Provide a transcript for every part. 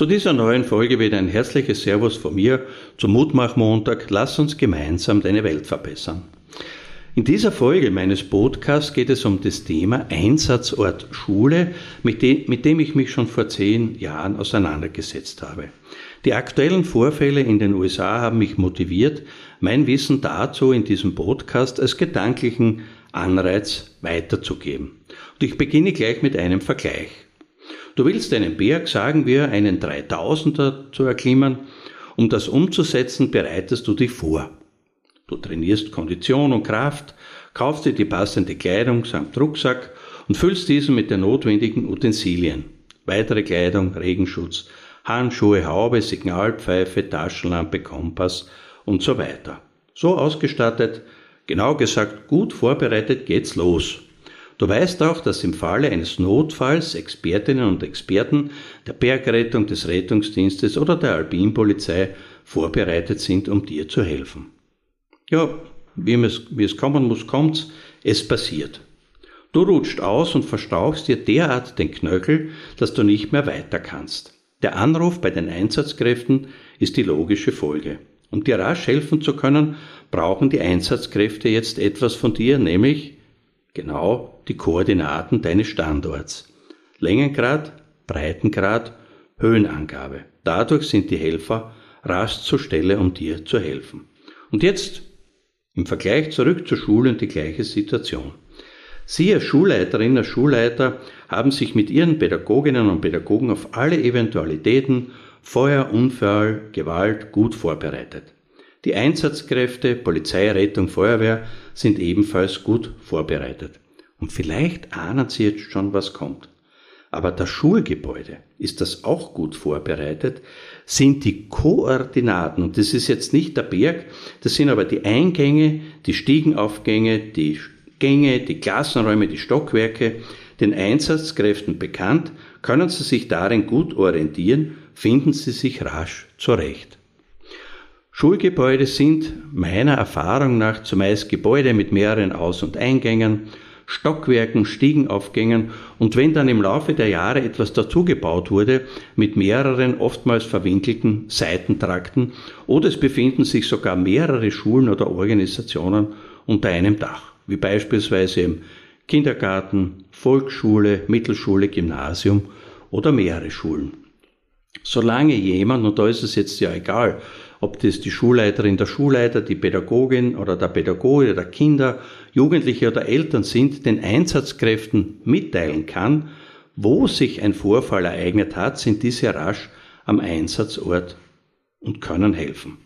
Zu dieser neuen Folge wieder ein herzliches Servus von mir zum Mutmach-Montag. Lass uns gemeinsam deine Welt verbessern. In dieser Folge meines Podcasts geht es um das Thema Einsatzort Schule, mit dem, mit dem ich mich schon vor zehn Jahren auseinandergesetzt habe. Die aktuellen Vorfälle in den USA haben mich motiviert, mein Wissen dazu in diesem Podcast als gedanklichen Anreiz weiterzugeben. Und ich beginne gleich mit einem Vergleich. Du willst einen Berg, sagen wir, einen 3000er zu erklimmen. Um das umzusetzen, bereitest du dich vor. Du trainierst Kondition und Kraft, kaufst dir die passende Kleidung samt Rucksack und füllst diesen mit den notwendigen Utensilien. Weitere Kleidung, Regenschutz, Handschuhe, Haube, Signalpfeife, Taschenlampe, Kompass und so weiter. So ausgestattet, genau gesagt gut vorbereitet geht's los. Du weißt auch, dass im Falle eines Notfalls Expertinnen und Experten der Bergrettung, des Rettungsdienstes oder der Alpinpolizei vorbereitet sind, um dir zu helfen. Ja, wie es, wie es kommen muss, kommt's. Es passiert. Du rutscht aus und verstauchst dir derart den Knöchel, dass du nicht mehr weiter kannst. Der Anruf bei den Einsatzkräften ist die logische Folge. Um dir rasch helfen zu können, brauchen die Einsatzkräfte jetzt etwas von dir, nämlich genau die Koordinaten deines Standorts. Längengrad, Breitengrad, Höhenangabe. Dadurch sind die Helfer rasch zur Stelle, um dir zu helfen. Und jetzt im Vergleich zurück zur Schule und die gleiche Situation. Sie als Schulleiterinnen, als Schulleiter haben sich mit ihren Pädagoginnen und Pädagogen auf alle Eventualitäten, Feuer, Unfall, Gewalt gut vorbereitet. Die Einsatzkräfte, Polizei, Rettung, Feuerwehr sind ebenfalls gut vorbereitet. Und vielleicht ahnen Sie jetzt schon, was kommt. Aber das Schulgebäude, ist das auch gut vorbereitet? Sind die Koordinaten, und das ist jetzt nicht der Berg, das sind aber die Eingänge, die Stiegenaufgänge, die Gänge, die Klassenräume, die Stockwerke, den Einsatzkräften bekannt, können Sie sich darin gut orientieren, finden Sie sich rasch zurecht. Schulgebäude sind meiner Erfahrung nach zumeist Gebäude mit mehreren Aus- und Eingängen, Stockwerken, Stiegenaufgängen und wenn dann im Laufe der Jahre etwas dazugebaut wurde, mit mehreren oftmals verwinkelten Seitentrakten oder es befinden sich sogar mehrere Schulen oder Organisationen unter einem Dach, wie beispielsweise im Kindergarten, Volksschule, Mittelschule, Gymnasium oder mehrere Schulen. Solange jemand, und da ist es jetzt ja egal, ob das die Schulleiterin, der Schulleiter, die Pädagogin oder der Pädagoge der Kinder, Jugendliche oder Eltern sind, den Einsatzkräften mitteilen kann, wo sich ein Vorfall ereignet hat, sind diese rasch am Einsatzort und können helfen.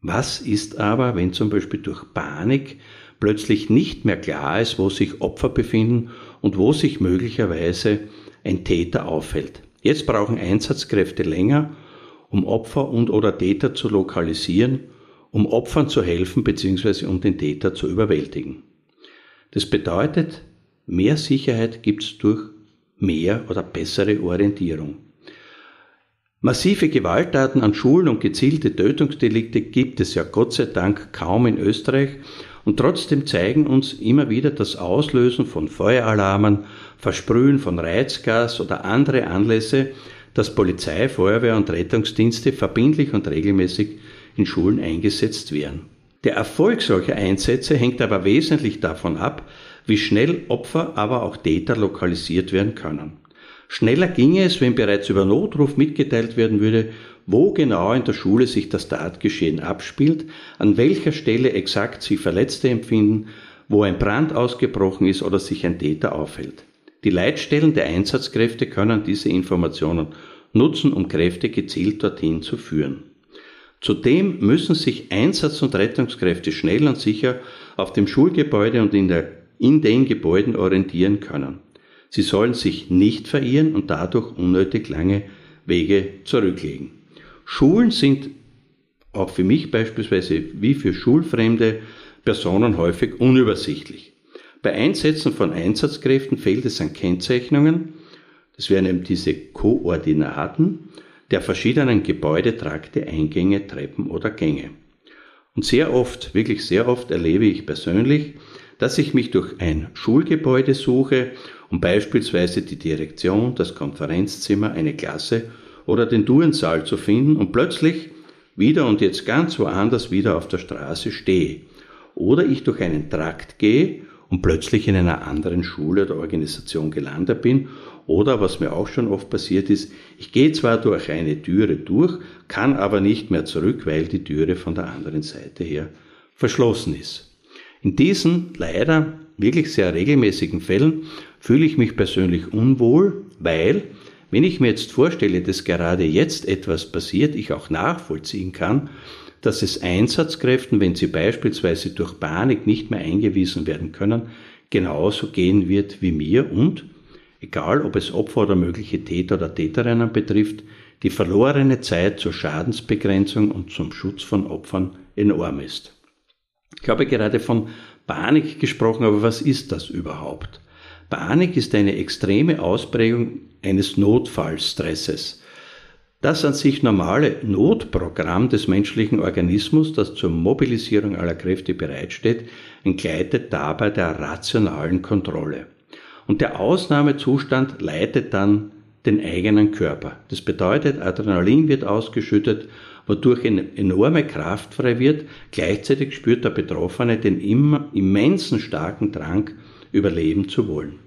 Was ist aber, wenn zum Beispiel durch Panik plötzlich nicht mehr klar ist, wo sich Opfer befinden und wo sich möglicherweise ein Täter aufhält? Jetzt brauchen Einsatzkräfte länger um Opfer und oder Täter zu lokalisieren, um Opfern zu helfen bzw. um den Täter zu überwältigen. Das bedeutet, mehr Sicherheit gibt es durch mehr oder bessere Orientierung. Massive Gewalttaten an Schulen und gezielte Tötungsdelikte gibt es ja Gott sei Dank kaum in Österreich und trotzdem zeigen uns immer wieder das Auslösen von Feueralarmen, Versprühen von Reizgas oder andere Anlässe, dass Polizei, Feuerwehr und Rettungsdienste verbindlich und regelmäßig in Schulen eingesetzt werden. Der Erfolg solcher Einsätze hängt aber wesentlich davon ab, wie schnell Opfer, aber auch Täter lokalisiert werden können. Schneller ginge es, wenn bereits über Notruf mitgeteilt werden würde, wo genau in der Schule sich das Tatgeschehen abspielt, an welcher Stelle exakt sich Verletzte empfinden, wo ein Brand ausgebrochen ist oder sich ein Täter aufhält. Die Leitstellen der Einsatzkräfte können diese Informationen nutzen, um Kräfte gezielt dorthin zu führen. Zudem müssen sich Einsatz- und Rettungskräfte schnell und sicher auf dem Schulgebäude und in, der, in den Gebäuden orientieren können. Sie sollen sich nicht verirren und dadurch unnötig lange Wege zurücklegen. Schulen sind auch für mich beispielsweise wie für schulfremde Personen häufig unübersichtlich. Bei Einsätzen von Einsatzkräften fehlt es an Kennzeichnungen, das wären eben diese Koordinaten der verschiedenen Gebäudetrakte, Eingänge, Treppen oder Gänge. Und sehr oft, wirklich sehr oft erlebe ich persönlich, dass ich mich durch ein Schulgebäude suche, um beispielsweise die Direktion, das Konferenzzimmer, eine Klasse oder den Duensaal zu finden und plötzlich wieder und jetzt ganz woanders wieder auf der Straße stehe. Oder ich durch einen Trakt gehe und plötzlich in einer anderen Schule oder Organisation gelandet bin. Oder was mir auch schon oft passiert ist, ich gehe zwar durch eine Türe durch, kann aber nicht mehr zurück, weil die Türe von der anderen Seite her verschlossen ist. In diesen leider wirklich sehr regelmäßigen Fällen fühle ich mich persönlich unwohl, weil wenn ich mir jetzt vorstelle, dass gerade jetzt etwas passiert, ich auch nachvollziehen kann, dass es Einsatzkräften, wenn sie beispielsweise durch Panik nicht mehr eingewiesen werden können, genauso gehen wird wie mir und, egal ob es Opfer oder mögliche Täter oder Täterinnen betrifft, die verlorene Zeit zur Schadensbegrenzung und zum Schutz von Opfern enorm ist. Ich habe gerade von Panik gesprochen, aber was ist das überhaupt? Panik ist eine extreme Ausprägung eines Notfallstresses. Das an sich normale Notprogramm des menschlichen Organismus, das zur Mobilisierung aller Kräfte bereitsteht, entgleitet dabei der rationalen Kontrolle. Und der Ausnahmezustand leitet dann den eigenen Körper. Das bedeutet, Adrenalin wird ausgeschüttet, wodurch eine enorme Kraft frei wird. Gleichzeitig spürt der Betroffene den immensen starken Drang, überleben zu wollen.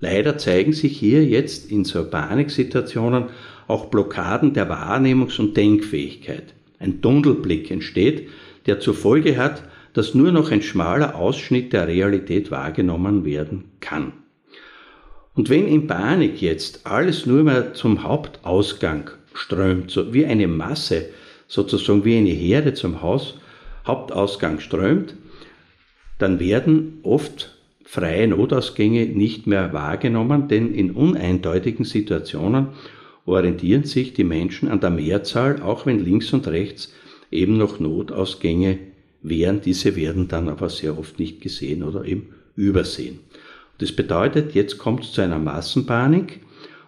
Leider zeigen sich hier jetzt in so Paniksituationen auch Blockaden der Wahrnehmungs- und Denkfähigkeit. Ein Dundelblick entsteht, der zur Folge hat, dass nur noch ein schmaler Ausschnitt der Realität wahrgenommen werden kann. Und wenn in Panik jetzt alles nur mehr zum Hauptausgang strömt, so wie eine Masse, sozusagen wie eine Herde zum Haus, Hauptausgang strömt, dann werden oft freie Notausgänge nicht mehr wahrgenommen, denn in uneindeutigen Situationen orientieren sich die Menschen an der Mehrzahl, auch wenn links und rechts eben noch Notausgänge wären. Diese werden dann aber sehr oft nicht gesehen oder eben übersehen. Das bedeutet, jetzt kommt es zu einer Massenpanik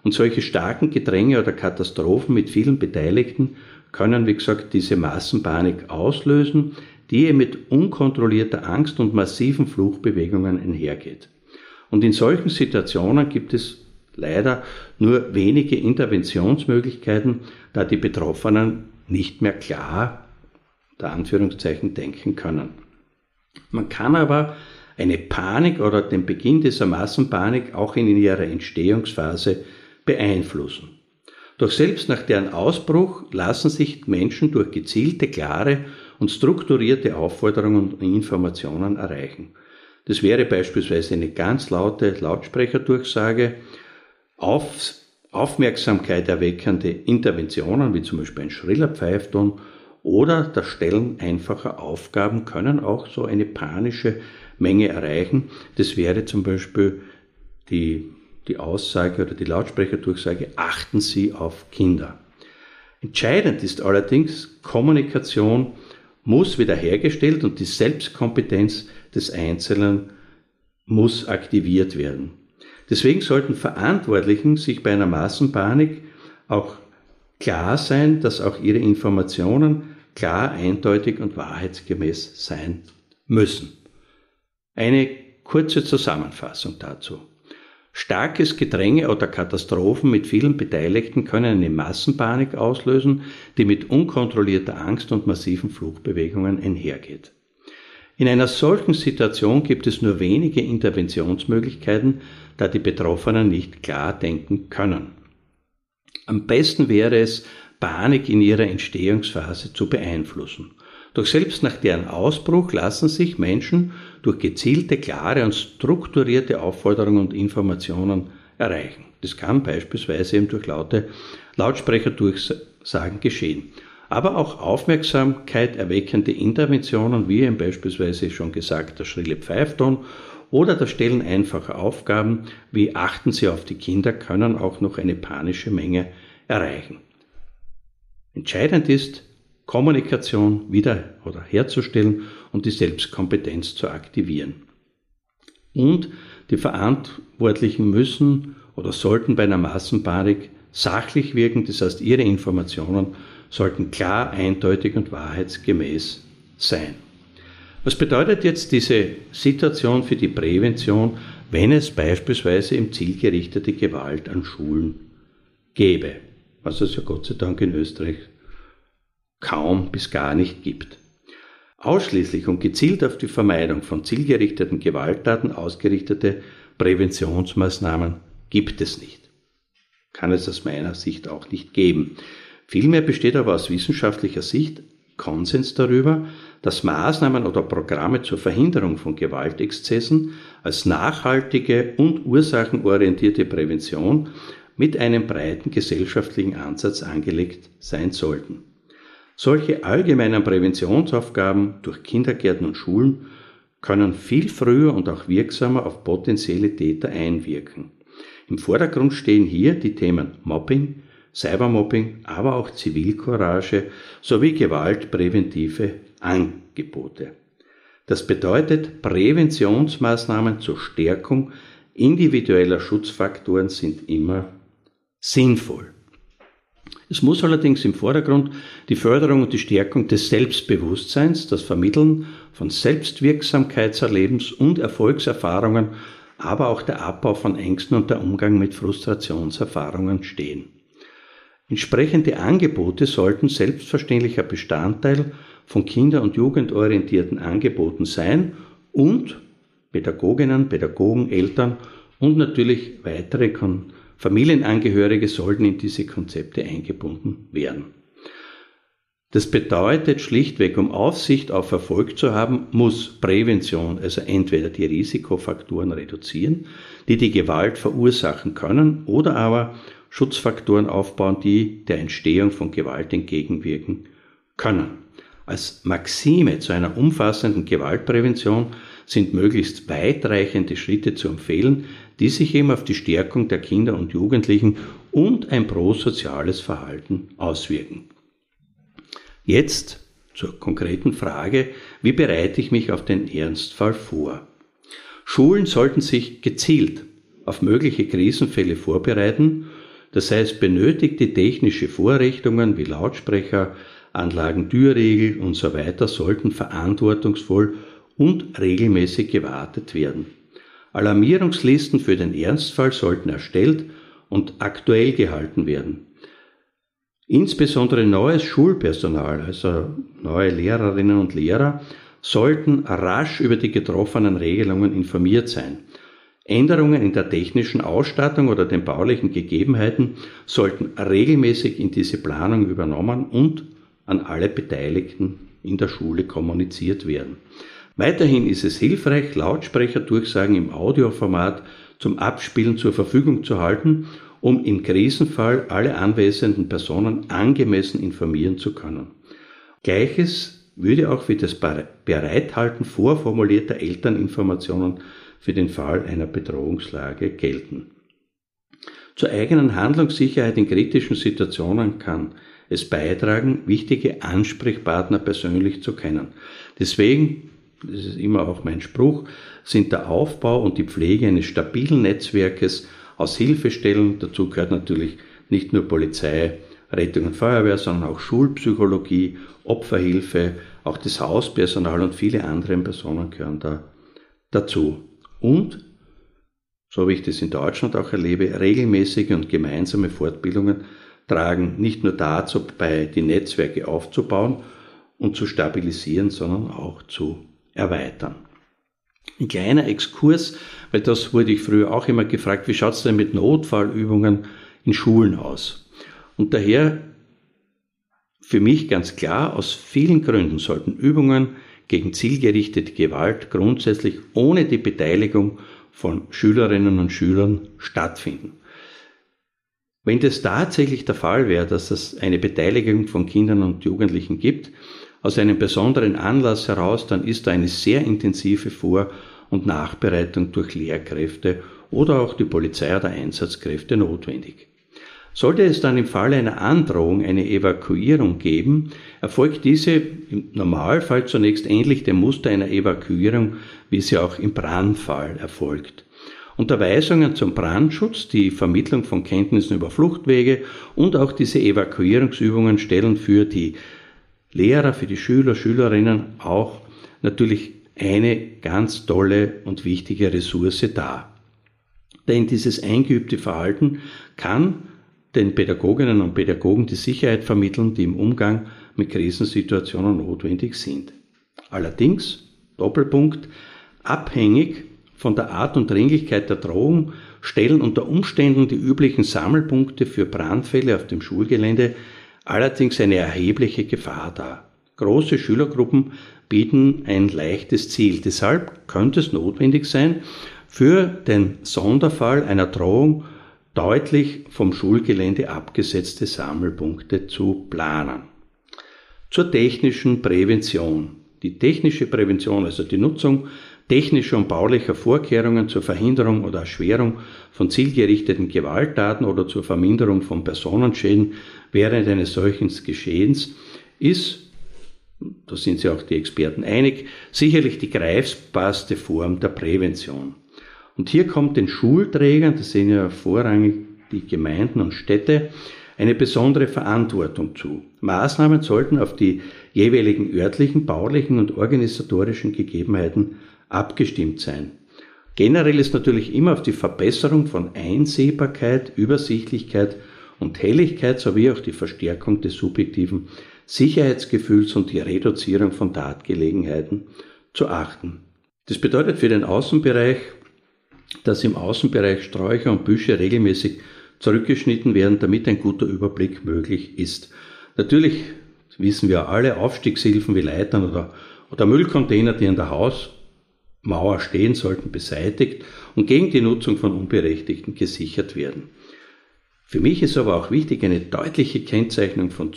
und solche starken Gedränge oder Katastrophen mit vielen Beteiligten können, wie gesagt, diese Massenpanik auslösen, die mit unkontrollierter Angst und massiven Fluchtbewegungen einhergeht. Und in solchen Situationen gibt es leider nur wenige Interventionsmöglichkeiten, da die Betroffenen nicht mehr klar, der Anführungszeichen, denken können. Man kann aber eine Panik oder den Beginn dieser Massenpanik auch in ihrer Entstehungsphase beeinflussen. Doch selbst nach deren Ausbruch lassen sich Menschen durch gezielte, klare und strukturierte Aufforderungen und Informationen erreichen. Das wäre beispielsweise eine ganz laute Lautsprecherdurchsage, auf, Aufmerksamkeit erweckende Interventionen, wie zum Beispiel ein schriller Pfeifton oder das Stellen einfacher Aufgaben können auch so eine panische Menge erreichen. Das wäre zum Beispiel die, die Aussage oder die Lautsprecherdurchsage, achten Sie auf Kinder. Entscheidend ist allerdings Kommunikation muss wiederhergestellt und die Selbstkompetenz des Einzelnen muss aktiviert werden. Deswegen sollten Verantwortlichen sich bei einer Massenpanik auch klar sein, dass auch ihre Informationen klar, eindeutig und wahrheitsgemäß sein müssen. Eine kurze Zusammenfassung dazu. Starkes Gedränge oder Katastrophen mit vielen Beteiligten können eine Massenpanik auslösen, die mit unkontrollierter Angst und massiven Fluchtbewegungen einhergeht. In einer solchen Situation gibt es nur wenige Interventionsmöglichkeiten, da die Betroffenen nicht klar denken können. Am besten wäre es, Panik in ihrer Entstehungsphase zu beeinflussen. Doch selbst nach deren Ausbruch lassen sich Menschen durch gezielte, klare und strukturierte Aufforderungen und Informationen erreichen. Das kann beispielsweise eben durch laute Lautsprecherdurchsagen geschehen. Aber auch Aufmerksamkeit erweckende Interventionen, wie eben beispielsweise schon gesagt der schrille Pfeifton oder das Stellen einfacher Aufgaben wie achten Sie auf die Kinder können auch noch eine panische Menge erreichen. Entscheidend ist, Kommunikation wieder oder herzustellen und die Selbstkompetenz zu aktivieren. Und die Verantwortlichen müssen oder sollten bei einer Massenpanik sachlich wirken, das heißt ihre Informationen sollten klar, eindeutig und wahrheitsgemäß sein. Was bedeutet jetzt diese Situation für die Prävention, wenn es beispielsweise im zielgerichtete Gewalt an Schulen gäbe? Was es ja Gott sei Dank in Österreich kaum bis gar nicht gibt. Ausschließlich und gezielt auf die Vermeidung von zielgerichteten Gewalttaten ausgerichtete Präventionsmaßnahmen gibt es nicht. Kann es aus meiner Sicht auch nicht geben. Vielmehr besteht aber aus wissenschaftlicher Sicht Konsens darüber, dass Maßnahmen oder Programme zur Verhinderung von Gewaltexzessen als nachhaltige und ursachenorientierte Prävention mit einem breiten gesellschaftlichen Ansatz angelegt sein sollten. Solche allgemeinen Präventionsaufgaben durch Kindergärten und Schulen können viel früher und auch wirksamer auf potenzielle Täter einwirken. Im Vordergrund stehen hier die Themen Mobbing, Cybermobbing, aber auch Zivilcourage sowie gewaltpräventive Angebote. Das bedeutet, Präventionsmaßnahmen zur Stärkung individueller Schutzfaktoren sind immer sinnvoll. Es muss allerdings im Vordergrund die Förderung und die Stärkung des Selbstbewusstseins, das Vermitteln von Selbstwirksamkeitserlebens und Erfolgserfahrungen, aber auch der Abbau von Ängsten und der Umgang mit Frustrationserfahrungen stehen. Entsprechende Angebote sollten selbstverständlicher Bestandteil von kinder- und jugendorientierten Angeboten sein und Pädagoginnen, Pädagogen, Eltern und natürlich weitere Familienangehörige sollten in diese Konzepte eingebunden werden. Das bedeutet schlichtweg, um Aufsicht auf Erfolg zu haben, muss Prävention, also entweder die Risikofaktoren reduzieren, die die Gewalt verursachen können, oder aber Schutzfaktoren aufbauen, die der Entstehung von Gewalt entgegenwirken können. Als Maxime zu einer umfassenden Gewaltprävention sind möglichst weitreichende Schritte zu empfehlen, die sich eben auf die Stärkung der Kinder und Jugendlichen und ein prosoziales Verhalten auswirken. Jetzt zur konkreten Frage, wie bereite ich mich auf den Ernstfall vor? Schulen sollten sich gezielt auf mögliche Krisenfälle vorbereiten, das heißt benötigte technische Vorrichtungen wie Lautsprecher, Anlagen, Türriegel und so weiter sollten verantwortungsvoll und regelmäßig gewartet werden. Alarmierungslisten für den Ernstfall sollten erstellt und aktuell gehalten werden. Insbesondere neues Schulpersonal, also neue Lehrerinnen und Lehrer, sollten rasch über die getroffenen Regelungen informiert sein. Änderungen in der technischen Ausstattung oder den baulichen Gegebenheiten sollten regelmäßig in diese Planung übernommen und an alle Beteiligten in der Schule kommuniziert werden. Weiterhin ist es hilfreich, Lautsprecherdurchsagen im Audioformat zum Abspielen zur Verfügung zu halten, um im Krisenfall alle anwesenden Personen angemessen informieren zu können. Gleiches würde auch für das Bereithalten vorformulierter Elterninformationen für den Fall einer Bedrohungslage gelten. Zur eigenen Handlungssicherheit in kritischen Situationen kann es beitragen, wichtige Ansprechpartner persönlich zu kennen. Deswegen das ist immer auch mein Spruch, sind der Aufbau und die Pflege eines stabilen Netzwerkes aus Hilfestellen, dazu gehört natürlich nicht nur Polizei, Rettung und Feuerwehr, sondern auch Schulpsychologie, Opferhilfe, auch das Hauspersonal und viele andere Personen gehören da dazu. Und, so wie ich das in Deutschland auch erlebe, regelmäßige und gemeinsame Fortbildungen tragen nicht nur dazu bei, die Netzwerke aufzubauen und zu stabilisieren, sondern auch zu erweitern. Ein kleiner Exkurs, weil das wurde ich früher auch immer gefragt, wie schaut es denn mit Notfallübungen in Schulen aus? Und daher für mich ganz klar, aus vielen Gründen sollten Übungen gegen zielgerichtete Gewalt grundsätzlich ohne die Beteiligung von Schülerinnen und Schülern stattfinden. Wenn das tatsächlich der Fall wäre, dass es eine Beteiligung von Kindern und Jugendlichen gibt, aus einem besonderen Anlass heraus, dann ist da eine sehr intensive Vor- und Nachbereitung durch Lehrkräfte oder auch die Polizei oder Einsatzkräfte notwendig. Sollte es dann im Falle einer Androhung eine Evakuierung geben, erfolgt diese im Normalfall zunächst ähnlich dem Muster einer Evakuierung, wie sie auch im Brandfall erfolgt. Unterweisungen zum Brandschutz, die Vermittlung von Kenntnissen über Fluchtwege und auch diese Evakuierungsübungen stellen für die Lehrer, für die Schüler, Schülerinnen auch natürlich eine ganz tolle und wichtige Ressource dar. Denn dieses eingeübte Verhalten kann den Pädagoginnen und Pädagogen die Sicherheit vermitteln, die im Umgang mit Krisensituationen notwendig sind. Allerdings, Doppelpunkt, abhängig von der Art und Dringlichkeit der Drohung stellen unter Umständen die üblichen Sammelpunkte für Brandfälle auf dem Schulgelände allerdings eine erhebliche Gefahr dar. Große Schülergruppen bieten ein leichtes Ziel. Deshalb könnte es notwendig sein, für den Sonderfall einer Drohung deutlich vom Schulgelände abgesetzte Sammelpunkte zu planen. Zur technischen Prävention. Die technische Prävention, also die Nutzung technischer und baulicher Vorkehrungen zur Verhinderung oder Erschwerung von zielgerichteten Gewalttaten oder zur Verminderung von Personenschäden während eines solchen Geschehens ist, da sind sich auch die Experten einig, sicherlich die greifbarste Form der Prävention. Und hier kommt den Schulträgern, das sind ja vorrangig die Gemeinden und Städte, eine besondere Verantwortung zu. Maßnahmen sollten auf die jeweiligen örtlichen, baulichen und organisatorischen Gegebenheiten abgestimmt sein. Generell ist natürlich immer auf die Verbesserung von Einsehbarkeit, Übersichtlichkeit und Helligkeit sowie auch die Verstärkung des subjektiven Sicherheitsgefühls und die Reduzierung von Tatgelegenheiten zu achten. Das bedeutet für den Außenbereich dass im Außenbereich Sträucher und Büsche regelmäßig zurückgeschnitten werden, damit ein guter Überblick möglich ist. Natürlich wissen wir alle, Aufstiegshilfen wie Leitern oder, oder Müllcontainer, die an der Hausmauer stehen, sollten beseitigt und gegen die Nutzung von Unberechtigten gesichert werden. Für mich ist aber auch wichtig eine deutliche Kennzeichnung von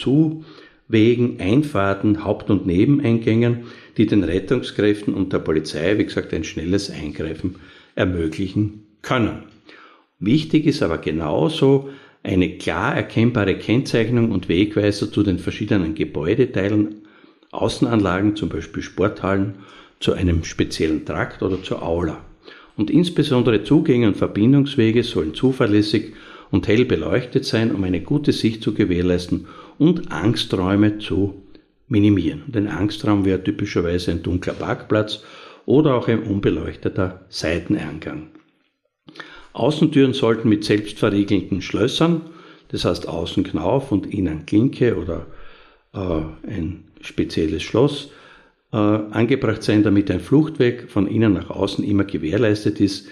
Zuwegen, Einfahrten, Haupt- und Nebeneingängen, die den Rettungskräften und der Polizei, wie gesagt, ein schnelles Eingreifen ermöglichen können. Wichtig ist aber genauso eine klar erkennbare Kennzeichnung und Wegweiser zu den verschiedenen Gebäudeteilen, Außenanlagen, zum Beispiel Sporthallen, zu einem speziellen Trakt oder zur Aula. Und insbesondere Zugänge und Verbindungswege sollen zuverlässig und hell beleuchtet sein, um eine gute Sicht zu gewährleisten und Angsträume zu minimieren. Denn Angstraum wäre typischerweise ein dunkler Parkplatz oder auch ein unbeleuchteter Seiteneingang. Außentüren sollten mit selbstverriegelnden Schlössern, das heißt Außenknauf und innen Klinke oder äh, ein spezielles Schloss, äh, angebracht sein, damit ein Fluchtweg von innen nach außen immer gewährleistet ist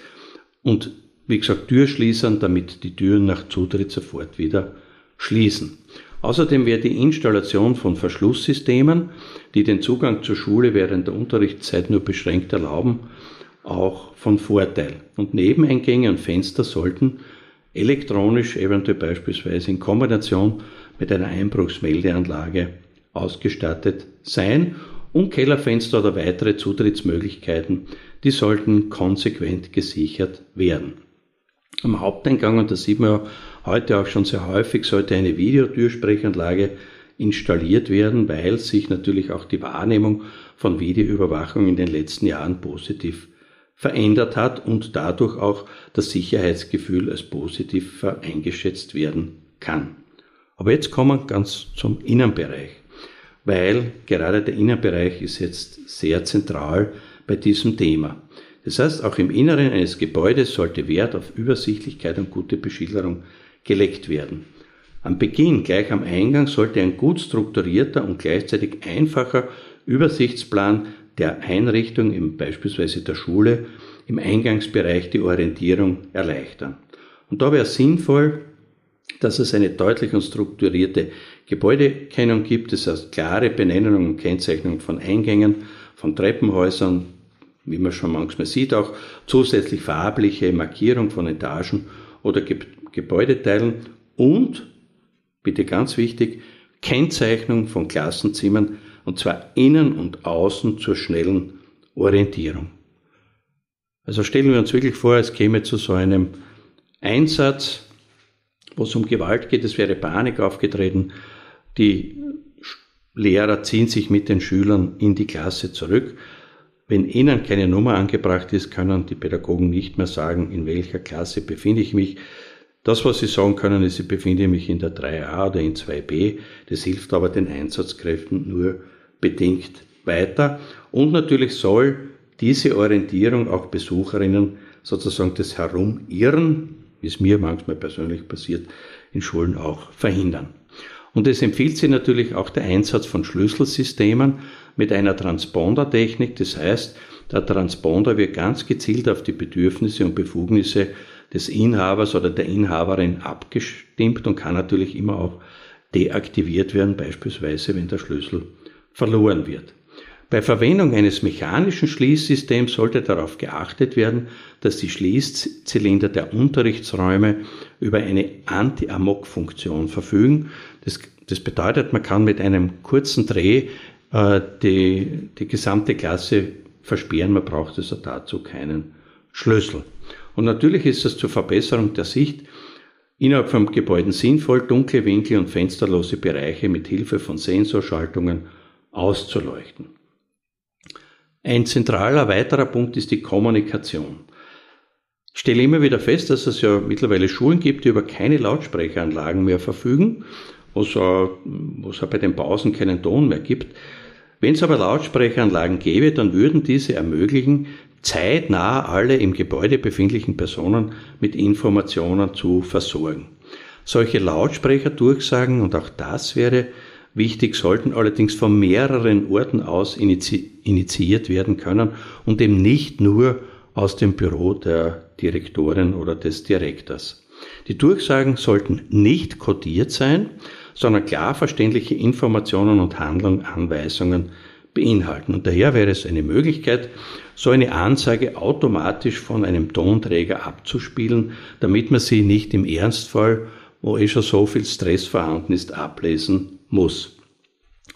und wie gesagt Türschließern, damit die Türen nach Zutritt sofort wieder schließen. Außerdem wäre die Installation von Verschlusssystemen, die den Zugang zur Schule während der Unterrichtszeit nur beschränkt erlauben, auch von Vorteil. Und Nebeneingänge und Fenster sollten elektronisch, eventuell beispielsweise in Kombination mit einer Einbruchsmeldeanlage ausgestattet sein und Kellerfenster oder weitere Zutrittsmöglichkeiten, die sollten konsequent gesichert werden. Am Haupteingang, und das sieht man ja heute auch schon sehr häufig, sollte eine Videotürsprechanlage installiert werden, weil sich natürlich auch die Wahrnehmung von Videoüberwachung in den letzten Jahren positiv verändert hat und dadurch auch das Sicherheitsgefühl als positiv eingeschätzt werden kann. Aber jetzt kommen wir ganz zum Innenbereich, weil gerade der Innenbereich ist jetzt sehr zentral bei diesem Thema. Das heißt, auch im Inneren eines Gebäudes sollte Wert auf Übersichtlichkeit und gute Beschilderung gelegt werden. Am Beginn, gleich am Eingang, sollte ein gut strukturierter und gleichzeitig einfacher Übersichtsplan der Einrichtung, im, beispielsweise der Schule, im Eingangsbereich die Orientierung erleichtern. Und da wäre es sinnvoll, dass es eine deutlich und strukturierte Gebäudekennung gibt, das heißt klare Benennung und Kennzeichnung von Eingängen, von Treppenhäusern, wie man schon manchmal sieht, auch zusätzlich farbliche Markierung von Etagen oder Ge Gebäudeteilen und, bitte ganz wichtig, Kennzeichnung von Klassenzimmern und zwar innen und außen zur schnellen Orientierung. Also stellen wir uns wirklich vor, es käme zu so einem Einsatz, wo es um Gewalt geht, es wäre Panik aufgetreten, die Lehrer ziehen sich mit den Schülern in die Klasse zurück. Wenn ihnen keine Nummer angebracht ist, können die Pädagogen nicht mehr sagen, in welcher Klasse befinde ich mich. Das, was sie sagen können, ist, ich befinde mich in der 3a oder in 2b. Das hilft aber den Einsatzkräften nur bedingt weiter. Und natürlich soll diese Orientierung auch Besucherinnen sozusagen das Herumirren, wie es mir manchmal persönlich passiert, in Schulen auch verhindern. Und es empfiehlt sich natürlich auch der Einsatz von Schlüsselsystemen mit einer Transpondertechnik. Das heißt, der Transponder wird ganz gezielt auf die Bedürfnisse und Befugnisse des Inhabers oder der Inhaberin abgestimmt und kann natürlich immer auch deaktiviert werden, beispielsweise wenn der Schlüssel verloren wird. Bei Verwendung eines mechanischen Schließsystems sollte darauf geachtet werden, dass die Schließzylinder der Unterrichtsräume über eine Anti-Amok-Funktion verfügen. Das, das, bedeutet, man kann mit einem kurzen Dreh äh, die, die gesamte Klasse versperren, man braucht also dazu keinen Schlüssel. Und natürlich ist es zur Verbesserung der Sicht innerhalb vom Gebäude sinnvoll, dunkle Winkel und fensterlose Bereiche mit Hilfe von Sensorschaltungen auszuleuchten. Ein zentraler weiterer Punkt ist die Kommunikation. Ich stelle immer wieder fest, dass es ja mittlerweile Schulen gibt, die über keine Lautsprecheranlagen mehr verfügen, wo es auch bei den Pausen keinen Ton mehr gibt. Wenn es aber Lautsprecheranlagen gäbe, dann würden diese ermöglichen, zeitnah alle im Gebäude befindlichen Personen mit Informationen zu versorgen. Solche Lautsprecherdurchsagen, und auch das wäre wichtig, sollten allerdings von mehreren Orten aus initiiert werden können und eben nicht nur aus dem Büro der Direktorin oder des Direktors. Die Durchsagen sollten nicht kodiert sein, sondern klar verständliche Informationen und Handlung, Anweisungen beinhalten. Und daher wäre es eine Möglichkeit, so eine Ansage automatisch von einem Tonträger abzuspielen, damit man sie nicht im Ernstfall, wo eh schon so viel Stress vorhanden ist, ablesen muss.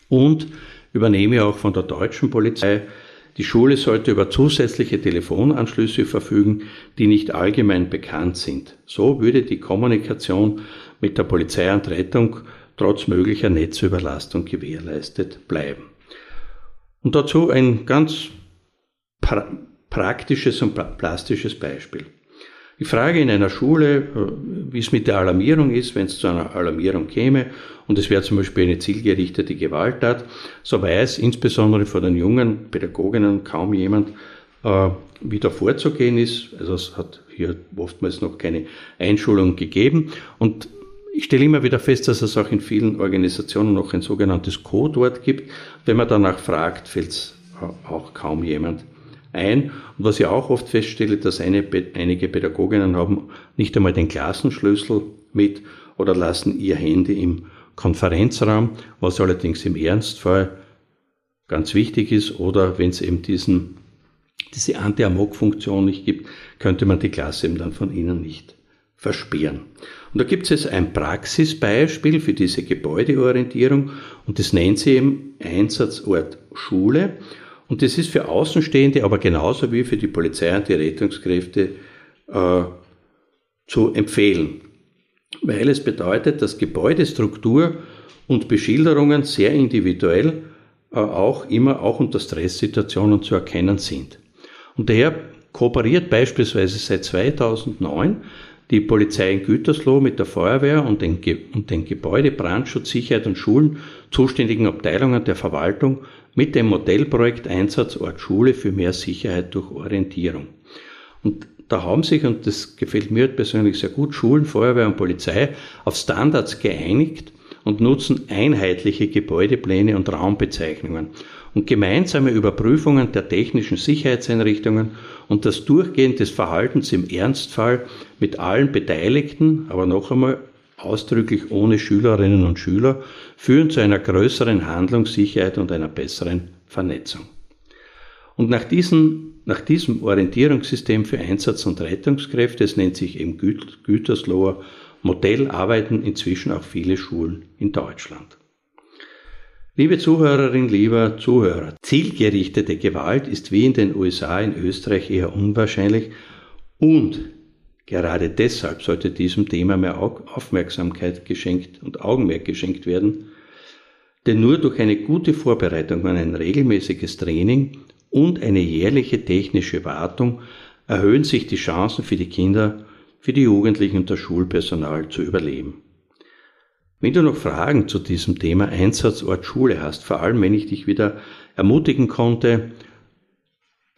Und übernehme auch von der deutschen Polizei, die Schule sollte über zusätzliche Telefonanschlüsse verfügen, die nicht allgemein bekannt sind. So würde die Kommunikation mit der Polizei und Rettung trotz möglicher Netzüberlastung gewährleistet bleiben. Und dazu ein ganz pra praktisches und plastisches Beispiel. Ich frage in einer Schule, äh, wie es mit der Alarmierung ist, wenn es zu einer Alarmierung käme und es wäre zum Beispiel eine zielgerichtete Gewalttat, so weiß insbesondere von den jungen Pädagoginnen kaum jemand, äh, wie da vorzugehen ist. Also es hat hier oftmals noch keine Einschulung gegeben und ich stelle immer wieder fest, dass es auch in vielen Organisationen noch ein sogenanntes Codewort gibt. Wenn man danach fragt, fällt es auch kaum jemand ein. Und was ich auch oft feststelle, dass eine, einige Pädagoginnen haben nicht einmal den Klassenschlüssel mit oder lassen ihr Handy im Konferenzraum, was allerdings im Ernstfall ganz wichtig ist, oder wenn es eben diesen, diese Anti-Amok-Funktion nicht gibt, könnte man die Klasse eben dann von ihnen nicht versperren. Und da gibt es ein Praxisbeispiel für diese Gebäudeorientierung und das nennt sie eben Einsatzort Schule. Und das ist für Außenstehende, aber genauso wie für die Polizei und die Rettungskräfte äh, zu empfehlen. Weil es bedeutet, dass Gebäudestruktur und Beschilderungen sehr individuell äh, auch immer auch unter Stresssituationen zu erkennen sind. Und daher kooperiert beispielsweise seit 2009 die Polizei in Gütersloh mit der Feuerwehr und den, Ge und den Gebäude, Brandschutz, Sicherheit und Schulen zuständigen Abteilungen der Verwaltung mit dem Modellprojekt Einsatzort Schule für mehr Sicherheit durch Orientierung. Und da haben sich, und das gefällt mir persönlich sehr gut, Schulen, Feuerwehr und Polizei auf Standards geeinigt und nutzen einheitliche Gebäudepläne und Raumbezeichnungen und gemeinsame Überprüfungen der technischen Sicherheitseinrichtungen und das Durchgehen des Verhaltens im Ernstfall mit allen Beteiligten, aber noch einmal ausdrücklich ohne Schülerinnen und Schüler, führen zu einer größeren Handlungssicherheit und einer besseren Vernetzung. Und nach, diesen, nach diesem Orientierungssystem für Einsatz- und Rettungskräfte, es nennt sich eben Gütersloher Modell, arbeiten inzwischen auch viele Schulen in Deutschland. Liebe Zuhörerin, lieber Zuhörer, zielgerichtete Gewalt ist wie in den USA in Österreich eher unwahrscheinlich und gerade deshalb sollte diesem Thema mehr Aufmerksamkeit geschenkt und Augenmerk geschenkt werden, denn nur durch eine gute Vorbereitung an ein regelmäßiges Training und eine jährliche technische Wartung erhöhen sich die Chancen für die Kinder, für die Jugendlichen und das Schulpersonal zu überleben. Wenn du noch Fragen zu diesem Thema Einsatzort Schule hast, vor allem wenn ich dich wieder ermutigen konnte,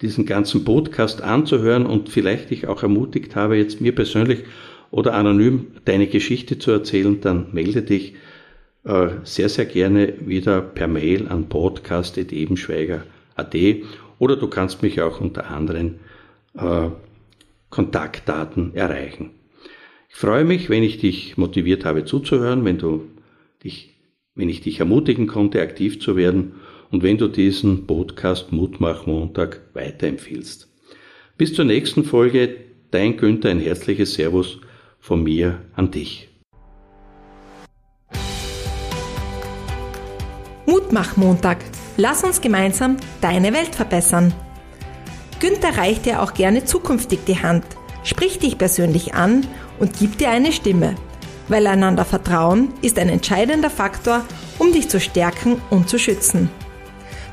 diesen ganzen Podcast anzuhören und vielleicht dich auch ermutigt habe, jetzt mir persönlich oder anonym deine Geschichte zu erzählen, dann melde dich äh, sehr, sehr gerne wieder per Mail an podcast.ebenschweiger.at oder du kannst mich auch unter anderen äh, Kontaktdaten erreichen. Ich freue mich, wenn ich dich motiviert habe zuzuhören, wenn du dich, wenn ich dich ermutigen konnte, aktiv zu werden und wenn du diesen Podcast Mutmach Montag weiterempfiehlst. Bis zur nächsten Folge, dein Günther, ein herzliches Servus von mir an dich. Mutmach Montag. Lass uns gemeinsam deine Welt verbessern. Günther reicht dir auch gerne zukünftig die Hand, spricht dich persönlich an und gib dir eine Stimme. Weil einander Vertrauen ist ein entscheidender Faktor, um dich zu stärken und zu schützen.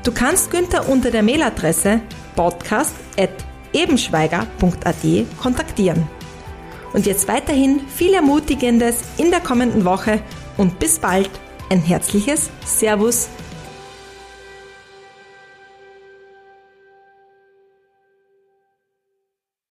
Du kannst Günther unter der Mailadresse podcast.ebenschweiger.at kontaktieren. Und jetzt weiterhin viel Ermutigendes in der kommenden Woche und bis bald. Ein herzliches Servus